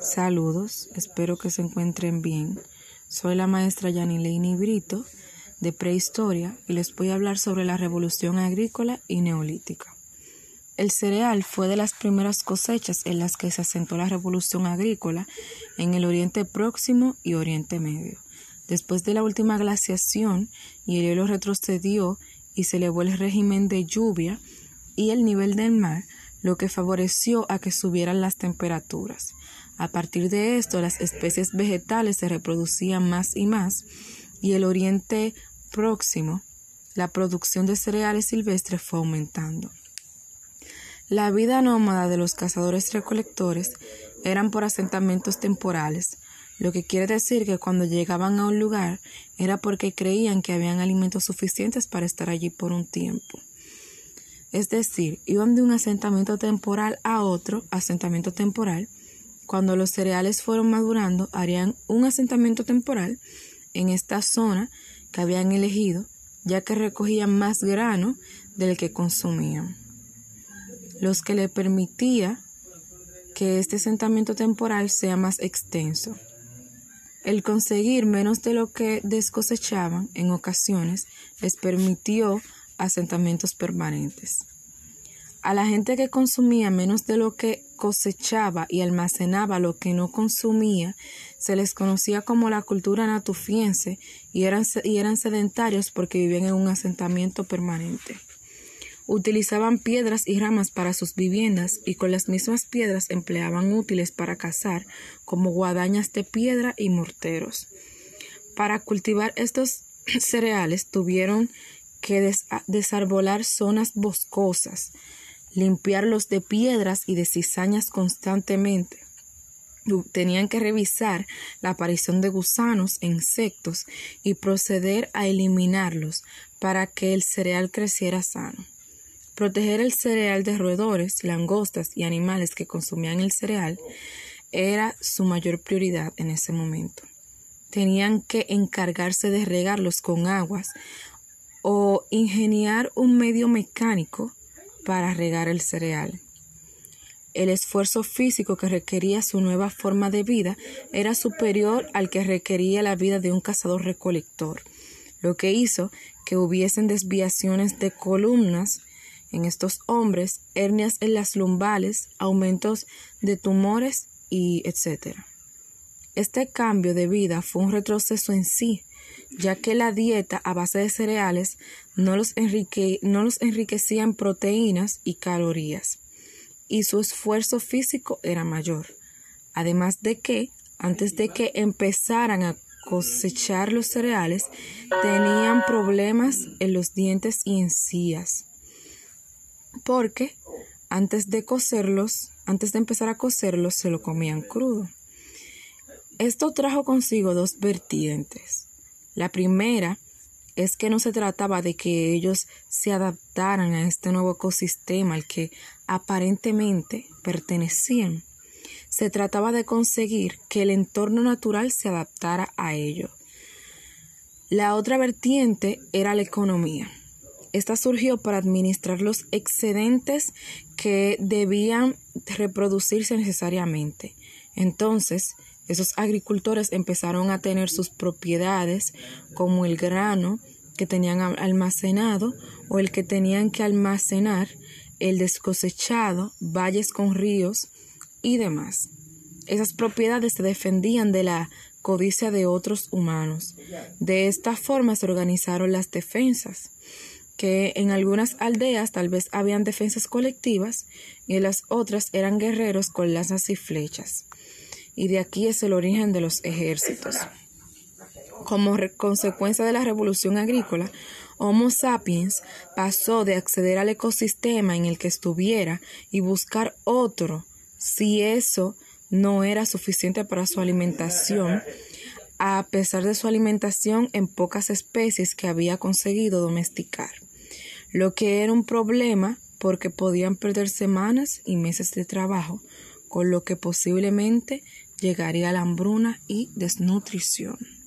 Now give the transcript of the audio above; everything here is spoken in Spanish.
Saludos, espero que se encuentren bien. Soy la maestra Yanilene Brito de Prehistoria y les voy a hablar sobre la revolución agrícola y neolítica. El cereal fue de las primeras cosechas en las que se asentó la revolución agrícola en el Oriente Próximo y Oriente Medio. Después de la última glaciación el hielo retrocedió y se elevó el régimen de lluvia y el nivel del mar, lo que favoreció a que subieran las temperaturas. A partir de esto, las especies vegetales se reproducían más y más y el Oriente Próximo, la producción de cereales silvestres fue aumentando. La vida nómada de los cazadores recolectores eran por asentamientos temporales, lo que quiere decir que cuando llegaban a un lugar era porque creían que habían alimentos suficientes para estar allí por un tiempo. Es decir, iban de un asentamiento temporal a otro asentamiento temporal. Cuando los cereales fueron madurando, harían un asentamiento temporal en esta zona que habían elegido, ya que recogían más grano del que consumían. Los que le permitía que este asentamiento temporal sea más extenso. El conseguir menos de lo que descosechaban en ocasiones les permitió asentamientos permanentes. A la gente que consumía menos de lo que cosechaba y almacenaba lo que no consumía, se les conocía como la cultura natufiense y eran, y eran sedentarios porque vivían en un asentamiento permanente. Utilizaban piedras y ramas para sus viviendas y con las mismas piedras empleaban útiles para cazar, como guadañas de piedra y morteros. Para cultivar estos cereales tuvieron que desarbolar zonas boscosas, limpiarlos de piedras y de cizañas constantemente. Tenían que revisar la aparición de gusanos e insectos y proceder a eliminarlos para que el cereal creciera sano. Proteger el cereal de roedores, langostas y animales que consumían el cereal era su mayor prioridad en ese momento. Tenían que encargarse de regarlos con aguas o ingeniar un medio mecánico para regar el cereal. El esfuerzo físico que requería su nueva forma de vida era superior al que requería la vida de un cazador recolector, lo que hizo que hubiesen desviaciones de columnas en estos hombres, hernias en las lumbales, aumentos de tumores y etc. Este cambio de vida fue un retroceso en sí, ya que la dieta a base de cereales no los, no los enriquecía en proteínas y calorías, y su esfuerzo físico era mayor. Además de que, antes de que empezaran a cosechar los cereales, tenían problemas en los dientes y encías, porque antes de cocerlos, antes de empezar a cocerlos, se lo comían crudo. Esto trajo consigo dos vertientes. La primera es que no se trataba de que ellos se adaptaran a este nuevo ecosistema al que aparentemente pertenecían. Se trataba de conseguir que el entorno natural se adaptara a ello. La otra vertiente era la economía. Esta surgió para administrar los excedentes que debían reproducirse necesariamente. Entonces, esos agricultores empezaron a tener sus propiedades como el grano que tenían almacenado o el que tenían que almacenar, el descosechado, valles con ríos y demás. Esas propiedades se defendían de la codicia de otros humanos. De esta forma se organizaron las defensas, que en algunas aldeas tal vez habían defensas colectivas y en las otras eran guerreros con lanzas y flechas y de aquí es el origen de los ejércitos. Como consecuencia de la revolución agrícola, Homo sapiens pasó de acceder al ecosistema en el que estuviera y buscar otro, si eso no era suficiente para su alimentación, a pesar de su alimentación en pocas especies que había conseguido domesticar, lo que era un problema porque podían perder semanas y meses de trabajo, con lo que posiblemente llegaría la hambruna y desnutrición.